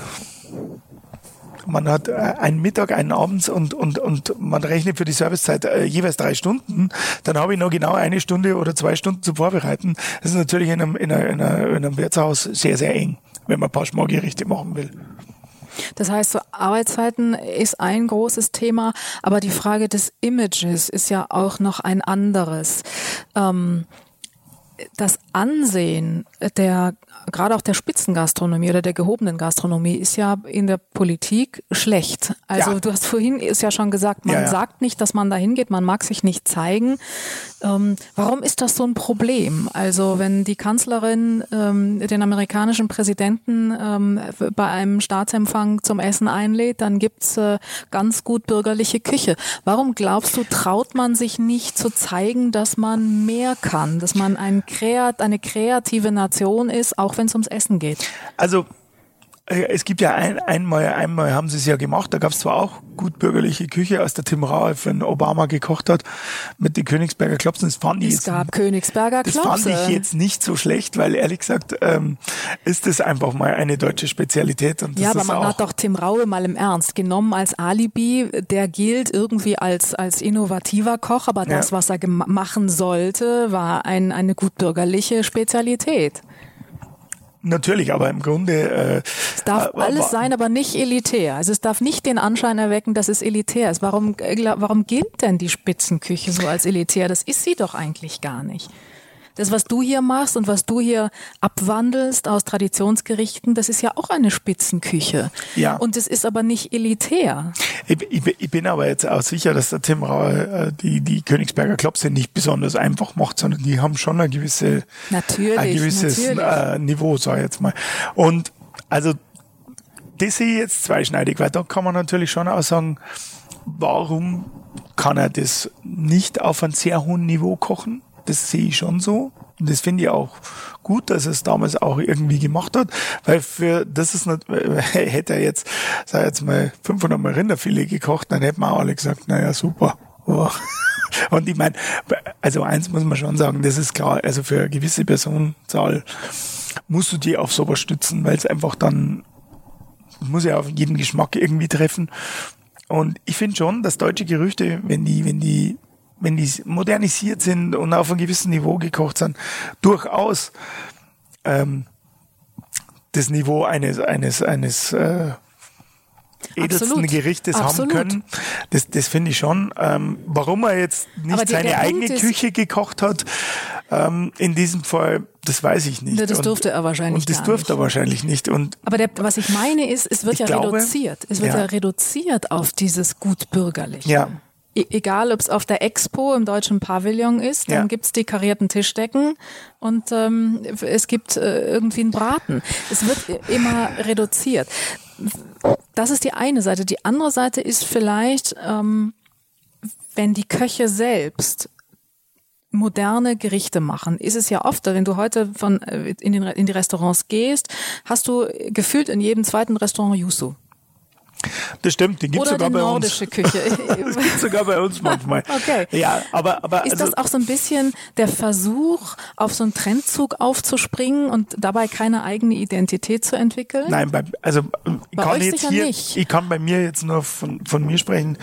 [SPEAKER 2] man hat äh, einen Mittag, einen Abends und, und, und man rechnet für die Servicezeit äh, jeweils drei Stunden, dann habe ich noch genau eine Stunde oder zwei Stunden zu vorbereiten. Das ist natürlich in einem, in, einer, in, einem Wirtshaus sehr, sehr eng, wenn man ein paar Schmorgerichte machen will.
[SPEAKER 1] Das heißt, so Arbeitszeiten ist ein großes Thema, aber die Frage des Images ist ja auch noch ein anderes. Ähm, das Ansehen der gerade auch der Spitzengastronomie oder der gehobenen Gastronomie ist ja in der Politik schlecht. Also ja. du hast vorhin ist ja schon gesagt, man ja, ja. sagt nicht, dass man da hingeht, man mag sich nicht zeigen. Ähm, warum ist das so ein Problem? Also wenn die Kanzlerin ähm, den amerikanischen Präsidenten ähm, bei einem Staatsempfang zum Essen einlädt, dann gibt's äh, ganz gut bürgerliche Küche. Warum glaubst du, traut man sich nicht zu zeigen, dass man mehr kann, dass man ein Kreat, eine kreative Nation ist, auch wenn es ums Essen geht?
[SPEAKER 2] Also es gibt ja ein, einmal, einmal haben sie es ja gemacht, da gab es zwar auch gut bürgerliche Küche, als der Tim Raue für Obama gekocht hat mit den Königsberger Klopsen. Das fand
[SPEAKER 1] es
[SPEAKER 2] ich
[SPEAKER 1] jetzt, gab Königsberger
[SPEAKER 2] Klopse. Das fand ich jetzt nicht so schlecht, weil ehrlich gesagt ähm, ist das einfach mal eine deutsche Spezialität. Und das
[SPEAKER 1] ja, aber man
[SPEAKER 2] auch
[SPEAKER 1] hat doch Tim Raue mal im Ernst genommen als Alibi. Der gilt irgendwie als, als innovativer Koch, aber das, ja. was er machen sollte, war ein, eine gut bürgerliche Spezialität.
[SPEAKER 2] Natürlich, aber im Grunde. Äh,
[SPEAKER 1] es darf äh, alles sein, aber nicht elitär. Also es darf nicht den Anschein erwecken, dass es elitär ist. Warum, äh, warum gilt denn die Spitzenküche so als elitär? Das ist sie doch eigentlich gar nicht. Das, was du hier machst und was du hier abwandelst aus Traditionsgerichten, das ist ja auch eine Spitzenküche.
[SPEAKER 2] Ja.
[SPEAKER 1] Und es ist aber nicht elitär.
[SPEAKER 2] Ich, ich, ich, bin aber jetzt auch sicher, dass der Tim Rauer äh, die, die Königsberger Klopse nicht besonders einfach macht, sondern die haben schon eine gewisse,
[SPEAKER 1] natürlich,
[SPEAKER 2] ein gewisses
[SPEAKER 1] natürlich.
[SPEAKER 2] Äh, Niveau, sag ich jetzt mal. Und also das sehe ich jetzt zweischneidig, weil da kann man natürlich schon auch sagen, warum kann er das nicht auf einem sehr hohen Niveau kochen? Das sehe ich schon so. Und das finde ich auch gut, dass es damals auch irgendwie gemacht hat, weil für das ist nicht, hätte er jetzt, sag jetzt mal, 500 Mal Rinderfilet gekocht, dann hätten wir auch alle gesagt, naja, super. Und ich meine, also eins muss man schon sagen, das ist klar, also für eine gewisse Personenzahl musst du die auf sowas stützen, weil es einfach dann muss ja auf jeden Geschmack irgendwie treffen. Und ich finde schon, dass deutsche Gerüchte, wenn die, wenn die, wenn die modernisiert sind und auf einem gewissen Niveau gekocht sind, durchaus ähm, das Niveau eines, eines, eines äh, edelsten
[SPEAKER 1] Absolut.
[SPEAKER 2] Gerichtes
[SPEAKER 1] Absolut.
[SPEAKER 2] haben können. Das, das finde ich schon. Ähm, warum er jetzt nicht seine eigene
[SPEAKER 1] Punkt
[SPEAKER 2] Küche gekocht hat, ähm, in diesem Fall, das weiß ich nicht.
[SPEAKER 1] Das
[SPEAKER 2] Und-
[SPEAKER 1] durfte er wahrscheinlich
[SPEAKER 2] Und das durfte
[SPEAKER 1] nicht.
[SPEAKER 2] er wahrscheinlich nicht. Und
[SPEAKER 1] Aber der, was ich meine ist, es wird ja
[SPEAKER 2] glaube,
[SPEAKER 1] reduziert. Es wird ja.
[SPEAKER 2] ja.
[SPEAKER 1] reduziert auf dieses Gutbürgerliche.
[SPEAKER 2] Ja.
[SPEAKER 1] E egal, ob es auf der Expo im deutschen Pavillon ist, dann
[SPEAKER 2] Ja.
[SPEAKER 1] gibt's die karierten Tischdecken und ähm, es gibt äh, irgendwie einen Braten. Es wird immer reduziert. Das ist die eine Seite. Die andere Seite ist vielleicht, ähm, wenn die Köche selbst moderne Gerichte machen, ist es ja oft, wenn du heute von äh, in, den, in die Restaurants gehst, hast du gefühlt in jedem zweiten Restaurant Yuzu.
[SPEAKER 2] Das stimmt, den gibt's
[SPEAKER 1] Oder
[SPEAKER 2] sogar
[SPEAKER 1] die
[SPEAKER 2] bei uns.
[SPEAKER 1] nordische Küche.
[SPEAKER 2] Das gibt's sogar bei uns manchmal.
[SPEAKER 1] Okay.
[SPEAKER 2] Ja, aber, aber
[SPEAKER 1] Ist
[SPEAKER 2] also,
[SPEAKER 1] das auch so ein bisschen der Versuch, auf so einen Trendzug aufzuspringen und dabei keine eigene Identität zu entwickeln?
[SPEAKER 2] Nein, bei, also ich
[SPEAKER 1] Bei
[SPEAKER 2] kann
[SPEAKER 1] euch
[SPEAKER 2] jetzt hier,
[SPEAKER 1] nicht.
[SPEAKER 2] ich kann bei mir jetzt nur von, von mir sprechen.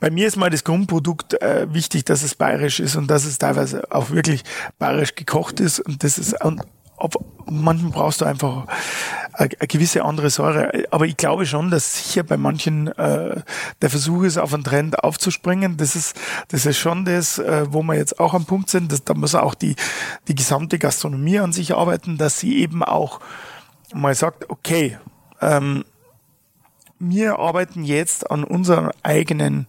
[SPEAKER 2] Bei mir ist mal das Grundprodukt äh, wichtig, dass es bayerisch ist und dass es teilweise auch wirklich bayerisch gekocht ist und das ist und ob, manchen brauchst du einfach eine, gewisse andere Säure. Aber ich glaube schon, dass sicher bei manchen äh, der Versuch ist, auf einen Trend aufzuspringen. Das ist, das ist schon das, äh, wo wir jetzt auch am Punkt sind. Dass, da muss auch die, die gesamte Gastronomie an sich arbeiten, dass sie eben auch mal sagt, okay, ähm, wir arbeiten jetzt an unseren eigenen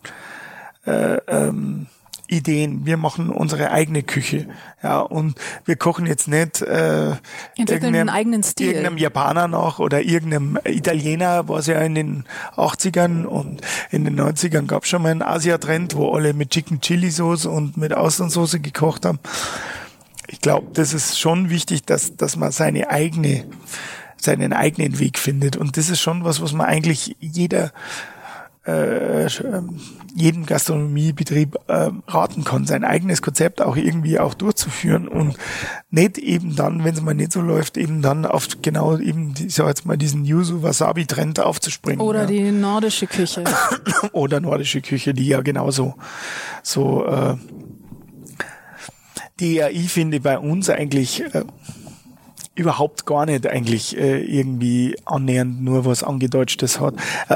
[SPEAKER 2] äh, ähm, Ideen. Wir machen unsere eigene Küche. Ja, und wir kochen jetzt nicht äh,
[SPEAKER 1] einen eigenen Stil.
[SPEAKER 2] irgendeinem Japaner nach oder irgendeinem Italiener, was ja in den 80ern und in den 90ern gab es schon mal einen Asia-Trend, wo alle mit Chicken Chili Sauce und mit Austernsoße gekocht haben. Ich glaube, das ist schon wichtig, dass, dass man seine eigene, seinen eigenen Weg findet. Und das ist schon was, was man eigentlich jeder äh, ähm, jedem Gastronomiebetrieb äh, raten kann, sein eigenes Konzept auch irgendwie auch durchzuführen und nicht eben dann, wenn es mal nicht so läuft, eben dann auf genau eben, ich sag jetzt mal, diesen Yuzu Wasabi Trend aufzuspringen.
[SPEAKER 1] Oder
[SPEAKER 2] ja.
[SPEAKER 1] die nordische Küche.
[SPEAKER 2] oder nordische Küche, die ja genauso so äh, die ja ich finde bei uns eigentlich äh, überhaupt gar nicht eigentlich äh, irgendwie annähernd nur was angedeutschtes hat. Äh,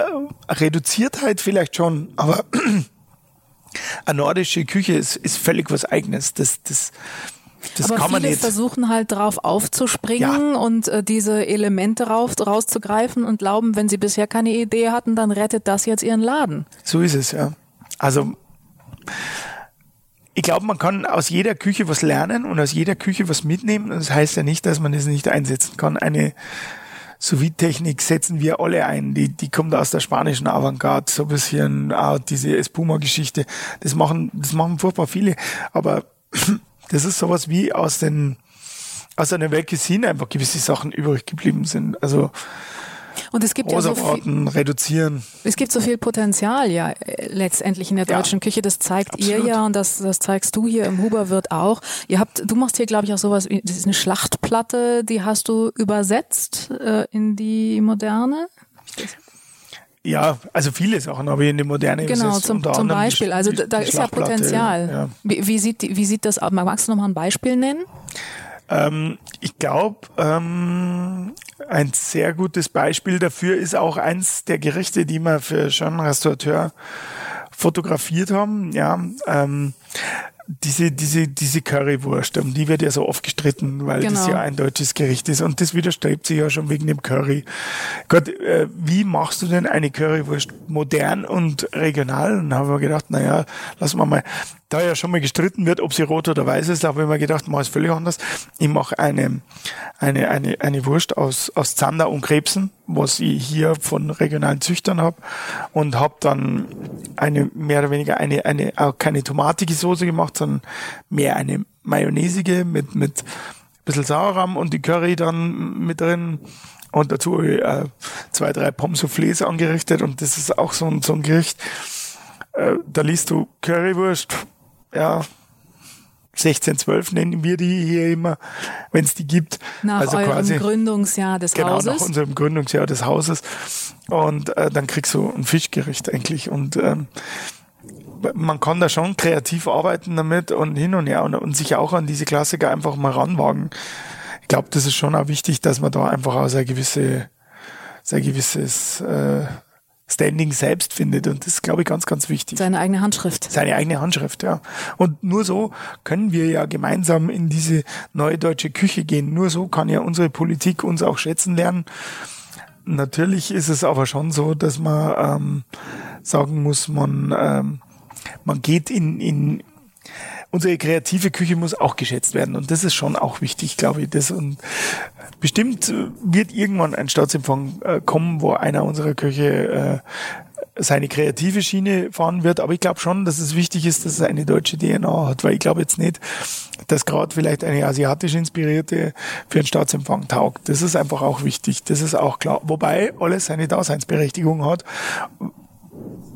[SPEAKER 2] Reduziertheit vielleicht schon, aber eine nordische Küche ist, ist völlig was eigenes. Das, das, das
[SPEAKER 1] Aber
[SPEAKER 2] kann man
[SPEAKER 1] viele
[SPEAKER 2] nicht.
[SPEAKER 1] versuchen halt drauf aufzuspringen und äh, diese Elemente raus, rauszugreifen und glauben, wenn sie bisher keine Idee hatten, dann rettet das jetzt ihren Laden.
[SPEAKER 2] So ist es, ja. Also ich glaube, man kann aus jeder Küche was lernen und aus jeder Küche was mitnehmen. Das heißt ja nicht, dass man es nicht einsetzen kann. Eine sous technik setzen wir alle ein. Die, die kommt aus der spanischen Avantgarde, so ein bisschen auch diese Espuma-Geschichte. Das machen, das machen furchtbar viele. Aber das ist sowas wie aus den, aus einer Welt Cuisine einfach gewisse Sachen übrig geblieben sind. Also
[SPEAKER 1] Und es gibt ja so viel,
[SPEAKER 2] reduzieren.
[SPEAKER 1] es gibt so viel Potenzial ja äh, letztendlich in der
[SPEAKER 2] Ja,
[SPEAKER 1] deutschen Küche. Das zeigt ihr
[SPEAKER 2] absolut.
[SPEAKER 1] ja und das, das zeigst du hier im Huberwirt auch. Ihr habt, du machst hier glaube ich auch sowas wie, das ist eine Schlachtplatte, die hast du übersetzt äh, in die Moderne.
[SPEAKER 2] Ja, also viele Sachen habe ich in die Moderne
[SPEAKER 1] Genau, zum, zum
[SPEAKER 2] die
[SPEAKER 1] Beispiel. Also
[SPEAKER 2] die-
[SPEAKER 1] da, da
[SPEAKER 2] die
[SPEAKER 1] ist ja Potenzial.
[SPEAKER 2] Ja.
[SPEAKER 1] Wie, wie, sieht, wie sieht das aus? Magst du noch mal ein Beispiel nennen?
[SPEAKER 2] Ähm, ich glaube, ähm, ein sehr gutes Beispiel dafür ist auch eins der Gerichte, die wir für Jean Restaurateur fotografiert haben. Ja, ähm, diese, diese, diese Currywurst, um die wird ja so oft gestritten, weil genau. das ja ein deutsches Gericht ist und das widerstrebt sich ja schon wegen dem Curry. Gott, äh, wie machst du denn eine Currywurst modern und regional? Und dann haben wir gedacht, naja, lassen wir mal, da ja schon mal gestritten wird, ob sie rot oder weiß ist, habe ich mir gedacht, mach es völlig anders. Ich mache eine, eine, eine, eine Wurst aus, aus Zander und Krebsen, was ich hier von regionalen Züchtern habe und habe dann eine mehr oder weniger eine, eine auch keine tomatige Soße gemacht, sondern mehr eine mayonnaisige mit, mit ein bisschen Sauerrahm und die Curry dann mit drin und dazu äh, zwei, drei Pommes Soufflés angerichtet und das ist auch so ein, so ein Gericht, äh, da liest du Currywurst, ja, 1612 nennen wir die hier immer, wenn es die gibt.
[SPEAKER 1] Nach also eurem quasi, Gründungsjahr des
[SPEAKER 2] genau,
[SPEAKER 1] Hauses.
[SPEAKER 2] Genau, nach unserem Gründungsjahr des Hauses. Und äh, dann kriegst du ein Fischgericht eigentlich. Und ähm, man kann da schon kreativ arbeiten damit und hin und her und, und sich auch an diese Klassiker einfach mal ranwagen. Ich glaube, das ist schon auch wichtig, dass man da einfach auch sehr gewisse, sehr gewisses äh, Standing selbst findet. Und das ist, glaube ich, ganz, ganz wichtig.
[SPEAKER 1] Seine eigene Handschrift.
[SPEAKER 2] Seine eigene Handschrift, ja. Und nur so können wir ja gemeinsam in diese neue deutsche Küche gehen. Nur so kann ja unsere Politik uns auch schätzen lernen. Natürlich ist es aber schon so, dass man ähm, sagen muss, man, ähm, man geht in, in unsere kreative Küche muss auch geschätzt werden. Und das ist schon auch wichtig, glaube ich. Das und bestimmt wird irgendwann ein Staatsempfang äh, kommen, wo einer unserer Küche äh, seine kreative Schiene fahren wird. Aber ich glaube schon, dass es wichtig ist, dass es eine deutsche DNA hat, weil ich glaube jetzt nicht, dass gerade vielleicht eine asiatisch inspirierte für einen Staatsempfang taugt. Das ist einfach auch wichtig. Das ist auch klar. Wobei alles seine Daseinsberechtigung hat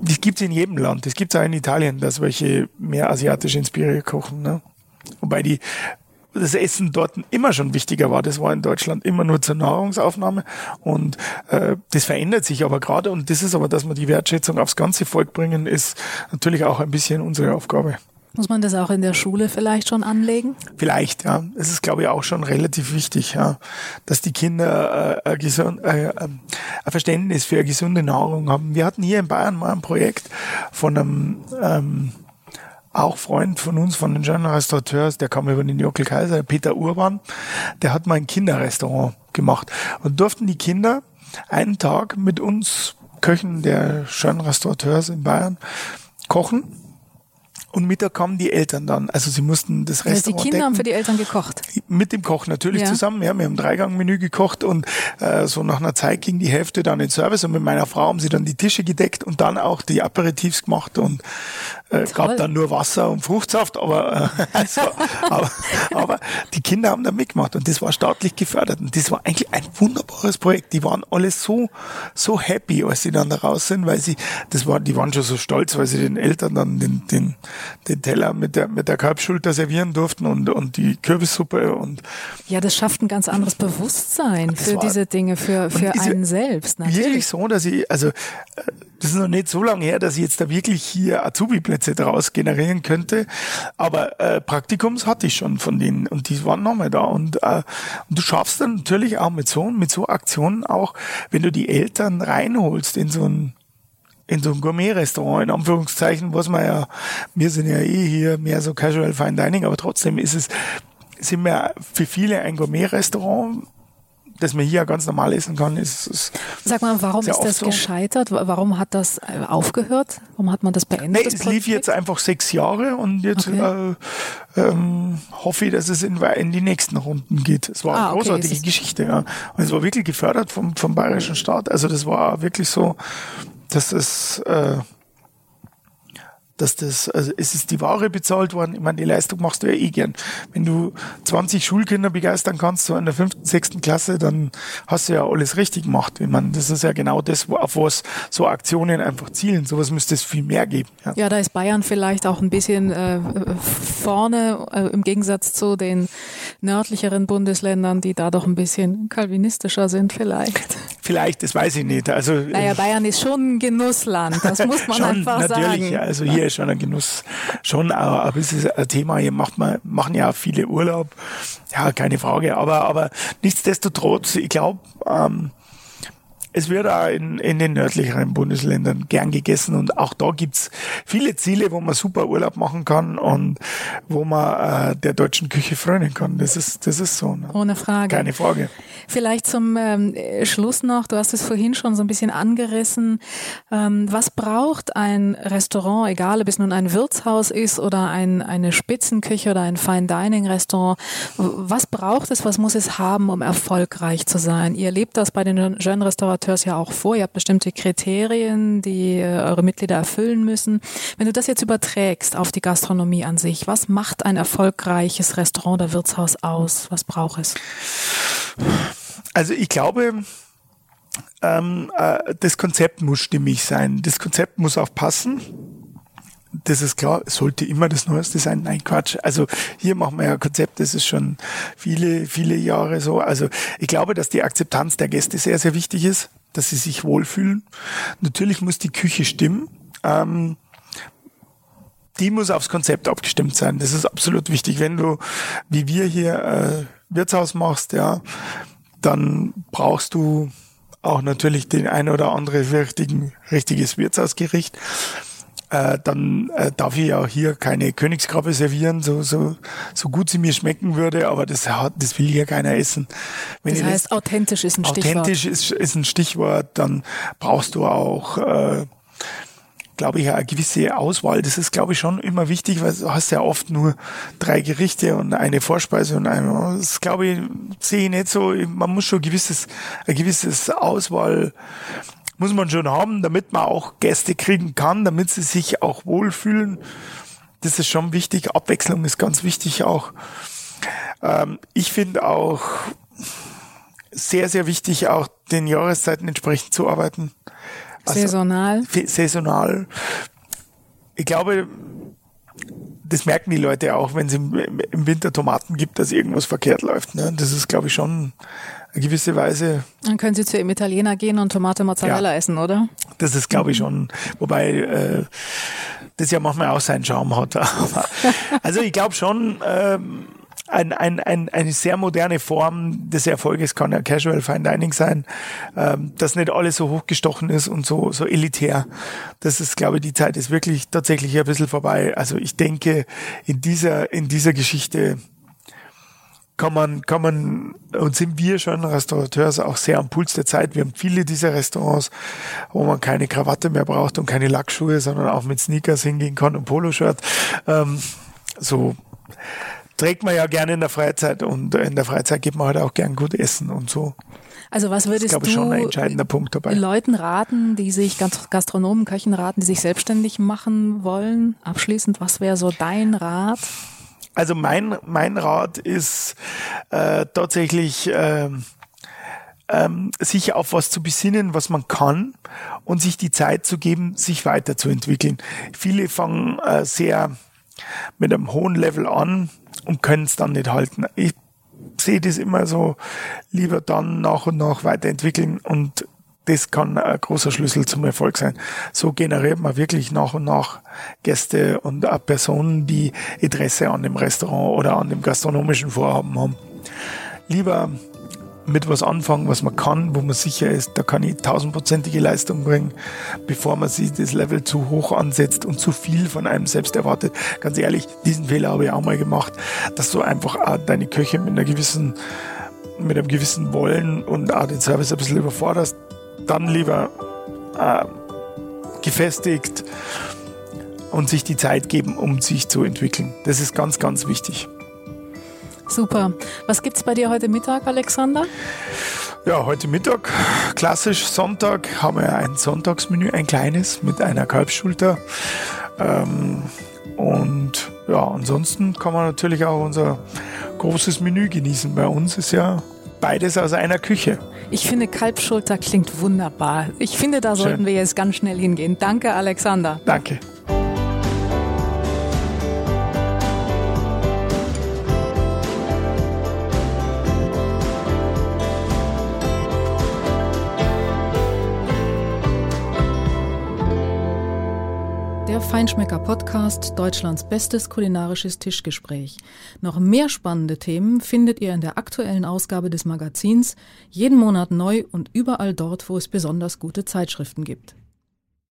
[SPEAKER 2] das gibt's in jedem Land. Das gibt's auch in Italien, dass welche mehr asiatisch inspiriert kochen. Ne? Wobei die das Essen dort immer schon wichtiger war. Das war in Deutschland immer nur zur Nahrungsaufnahme und äh, das verändert sich aber gerade und das ist aber, dass wir die Wertschätzung aufs ganze Volk bringen, ist natürlich auch ein bisschen unsere Aufgabe.
[SPEAKER 1] Muss man das auch in der Schule vielleicht schon anlegen?
[SPEAKER 2] Vielleicht, ja. Es ist, glaube ich, auch schon relativ wichtig, ja, dass die Kinder äh, ein, gesund, äh, ein Verständnis für eine gesunde Nahrung haben. Wir hatten hier in Bayern mal ein Projekt von einem ähm, auch Freund von uns, von den German Restaurateurs, der kam über den Jockel Kaiser, Peter Urban, der hat mal ein Kinderrestaurant gemacht und durften die Kinder einen Tag mit uns Köchen der schönen Restaurateurs in Bayern kochen und Mittag kamen die Eltern dann. Also sie mussten das Restaurant also
[SPEAKER 1] Die Kinder
[SPEAKER 2] decken.
[SPEAKER 1] haben für die Eltern gekocht?
[SPEAKER 2] Mit dem Koch natürlich ja. zusammen. Ja, wir haben Dreigangmenü gekocht und äh, so nach einer Zeit ging die Hälfte dann in Service und mit meiner Frau haben sie dann die Tische gedeckt und dann auch die Aperitifs gemacht und äh, gab dann nur Wasser und Fruchtsaft, aber, äh, also, aber, aber die Kinder haben da mitgemacht und das war staatlich gefördert und das war eigentlich ein wunderbares Projekt. Die waren alle so, so happy, als sie dann da raus sind, weil sie, das war, die waren schon so stolz, weil sie den Eltern dann den, den, den Teller mit der, mit der Kalbschulter servieren durften und, und die Kürbissuppe und.
[SPEAKER 1] Ja, das schafft ein ganz anderes Bewusstsein für war, diese Dinge, für, für einen selbst.
[SPEAKER 2] Natürlich. Wirklich so, dass ich, also, äh, das ist noch nicht so lange her, dass ich jetzt da wirklich hier Azubi-Plätze draus generieren könnte. Aber äh, Praktikums hatte ich schon von denen und die waren nochmal da. Und, äh, und du schaffst dann natürlich auch mit so, mit so Aktionen auch, wenn du die Eltern reinholst in so ein in so ein Gourmet-Restaurant, in Anführungszeichen, was man ja, wir sind ja eh hier mehr so Casual Fine Dining, aber trotzdem ist es, sind wir für viele ein Gourmet-Restaurant, das man hier ganz normal essen kann, ist, ist
[SPEAKER 1] Sag mal, warum ist das so. gescheitert? Warum hat das äh, aufgehört? Warum hat man das beendet?
[SPEAKER 2] Nee, es lief jetzt einfach sechs Jahre und jetzt okay. äh, ähm, hoffe ich, dass es in, in, die nächsten Runden geht. Es war ah, eine großartige okay, Geschichte, ja. Und es war wirklich gefördert vom, vom bayerischen Staat. Also das war wirklich so, dass es äh, dass das, also es ist die Ware bezahlt worden. Ich meine, die Leistung machst du ja eh gern. Wenn du 20 Schulkinder begeistern kannst, so in der fünften, sechsten Klasse, dann hast du ja alles richtig gemacht. Ich meine, das ist ja genau das, auf was so Aktionen einfach zielen. Sowas müsste es viel mehr geben.
[SPEAKER 1] Ja, ja da ist Bayern vielleicht auch ein bisschen äh, vorne äh, im Gegensatz zu den nördlicheren Bundesländern, die da doch ein bisschen kalvinistischer sind vielleicht.
[SPEAKER 2] Vielleicht, das weiß ich nicht. Also,
[SPEAKER 1] naja, Bayern ist schon ein Genussland, das muss man schon, einfach
[SPEAKER 2] natürlich,
[SPEAKER 1] sagen.
[SPEAKER 2] Ja, also hier ist schon ein Genuss, schon, aber, aber es ist ein Thema, hier macht man, machen ja viele Urlaub, ja, keine Frage, aber, aber nichtsdestotrotz, ich glaube, ähm, es wird auch in, in den nördlicheren Bundesländern gern gegessen und auch da gibt's viele Ziele, wo man super Urlaub machen kann und wo man äh, der deutschen Küche frönen kann. Das ist, das ist so. Ne?
[SPEAKER 1] Ohne Frage.
[SPEAKER 2] Keine Frage.
[SPEAKER 1] Vielleicht zum ähm, Schluss noch, du hast es vorhin schon so ein bisschen angerissen. Ähm, was braucht ein Restaurant, egal ob es nun ein Wirtshaus ist oder ein, eine Spitzenküche oder ein Fine Dining Restaurant, was braucht es, was muss es haben, um erfolgreich zu sein? Ihr lebt das bei den Jeune Restaurateurs ja auch vor. Ihr habt bestimmte Kriterien, die äh, eure Mitglieder erfüllen müssen. Wenn du das jetzt überträgst auf die Gastronomie an sich, was macht ein erfolgreiches Restaurant oder Wirtshaus aus? Was braucht es?
[SPEAKER 2] Also ich glaube, ähm, äh, das Konzept muss stimmig sein. Das Konzept muss auch passen das ist klar, es sollte immer das Neueste sein. Nein, Quatsch. Also hier machen wir ja ein Konzept, das ist schon viele, viele Jahre so. Also ich glaube, dass die Akzeptanz der Gäste sehr, sehr wichtig ist, dass sie sich wohlfühlen. Natürlich muss die Küche stimmen. Ähm, die muss aufs Konzept abgestimmt sein. Das ist absolut wichtig. Wenn du, wie wir hier, äh, Wirtshaus machst, ja, dann brauchst du auch natürlich den ein oder andere richtigen, richtiges Wirtshausgericht äh, dann äh, darf ich auch hier keine Königskrabbe servieren, so, so, so gut sie mir schmecken würde, aber das, hat, das will hier keiner essen.
[SPEAKER 1] Wenn das heißt, das, authentisch ist ein Stichwort.
[SPEAKER 2] Authentisch ist, ist ein Stichwort, dann brauchst du auch, äh, glaube ich, eine gewisse Auswahl. Das ist, glaube ich, schon immer wichtig, weil du hast ja oft nur drei Gerichte und eine Vorspeise und eine. Das glaube ich, sehe ich nicht so. Man muss schon ein gewisses, ein gewisses Auswahl muss man schon haben, damit man auch Gäste kriegen kann, damit sie sich auch wohlfühlen. Das ist schon wichtig. Abwechslung ist ganz wichtig auch. Ähm, ich finde auch sehr, sehr wichtig, auch den Jahreszeiten entsprechend zu arbeiten.
[SPEAKER 1] Also, saisonal.
[SPEAKER 2] Saisonal. Ich glaube, das merken die Leute auch, wenn es im, im Winter Tomaten gibt, dass irgendwas verkehrt läuft. Ne? Das ist, glaube ich, schon gewisse Weise.
[SPEAKER 1] Dann können Sie zu Ihrem Italiener gehen und Tomate Mozzarella ja, essen, oder?
[SPEAKER 2] Das ist, glaube ich, schon. Wobei äh, das ja manchmal auch seinen Charme hat. also ich glaube schon, ähm, ein, ein, ein, eine sehr moderne Form des Erfolges kann ja Casual Fine Dining sein, ähm, dass nicht alles so hochgestochen ist und so, so elitär. Das ist, glaube ich, die Zeit ist wirklich tatsächlich ein bisschen vorbei. Also ich denke, in dieser, in dieser Geschichte kann man, kann man, und sind wir schon Restaurateurs auch sehr am Puls der Zeit. Wir haben viele dieser Restaurants, wo man keine Krawatte mehr braucht und keine Lackschuhe, sondern auch mit Sneakers hingehen kann und Poloshirt. Ähm, so trägt man ja gerne in der Freizeit und in der Freizeit geht man halt auch gern gut essen und so.
[SPEAKER 1] Also was würdest
[SPEAKER 2] das ist, du ein entscheidender Punkt dabei.
[SPEAKER 1] Leuten raten, die sich Gastronomen, Köchen raten, die sich selbstständig machen wollen? Abschließend, was wäre so dein Rat?
[SPEAKER 2] Also mein, mein Rat ist äh, tatsächlich äh, ähm, sich auf was zu besinnen, was man kann und sich die Zeit zu geben, sich weiterzuentwickeln. Viele fangen äh, sehr mit einem hohen Level an und können es dann nicht halten. Ich sehe das immer so, lieber dann nach und nach weiterentwickeln und das kann ein großer Schlüssel zum Erfolg sein. So generiert man wirklich nach und nach Gäste und auch Personen, die Interesse an dem Restaurant oder an dem gastronomischen Vorhaben haben. Lieber mit was anfangen, was man kann, wo man sicher ist, da kann ich tausendprozentige Leistung bringen, bevor man sich das Level zu hoch ansetzt und zu viel von einem selbst erwartet. Ganz ehrlich, diesen Fehler habe ich auch mal gemacht, dass du einfach auch deine Köche mit einer gewissen, mit einem gewissen Wollen und auch den Service ein bisschen überforderst dann lieber äh, gefestigt und sich die Zeit geben, um sich zu entwickeln. Das ist ganz, ganz wichtig.
[SPEAKER 1] Super. Was gibt es bei dir heute Mittag, Alexander?
[SPEAKER 2] Ja, heute Mittag, klassisch Sonntag, haben wir ein Sonntagsmenü, ein kleines mit einer Kalbsschulter. Ähm, und ja, ansonsten kann man natürlich auch unser großes Menü genießen. Bei uns ist ja beides aus einer Küche.
[SPEAKER 1] Ich finde, Kalbschulter klingt wunderbar. Ich finde, da sollten Schön. wir jetzt ganz schnell hingehen. Danke, Alexander.
[SPEAKER 2] Danke.
[SPEAKER 1] Feinschmecker Podcast, Deutschlands bestes kulinarisches Tischgespräch. Noch mehr spannende Themen findet ihr in der aktuellen Ausgabe des Magazins, jeden Monat neu und überall dort, wo es besonders gute Zeitschriften gibt.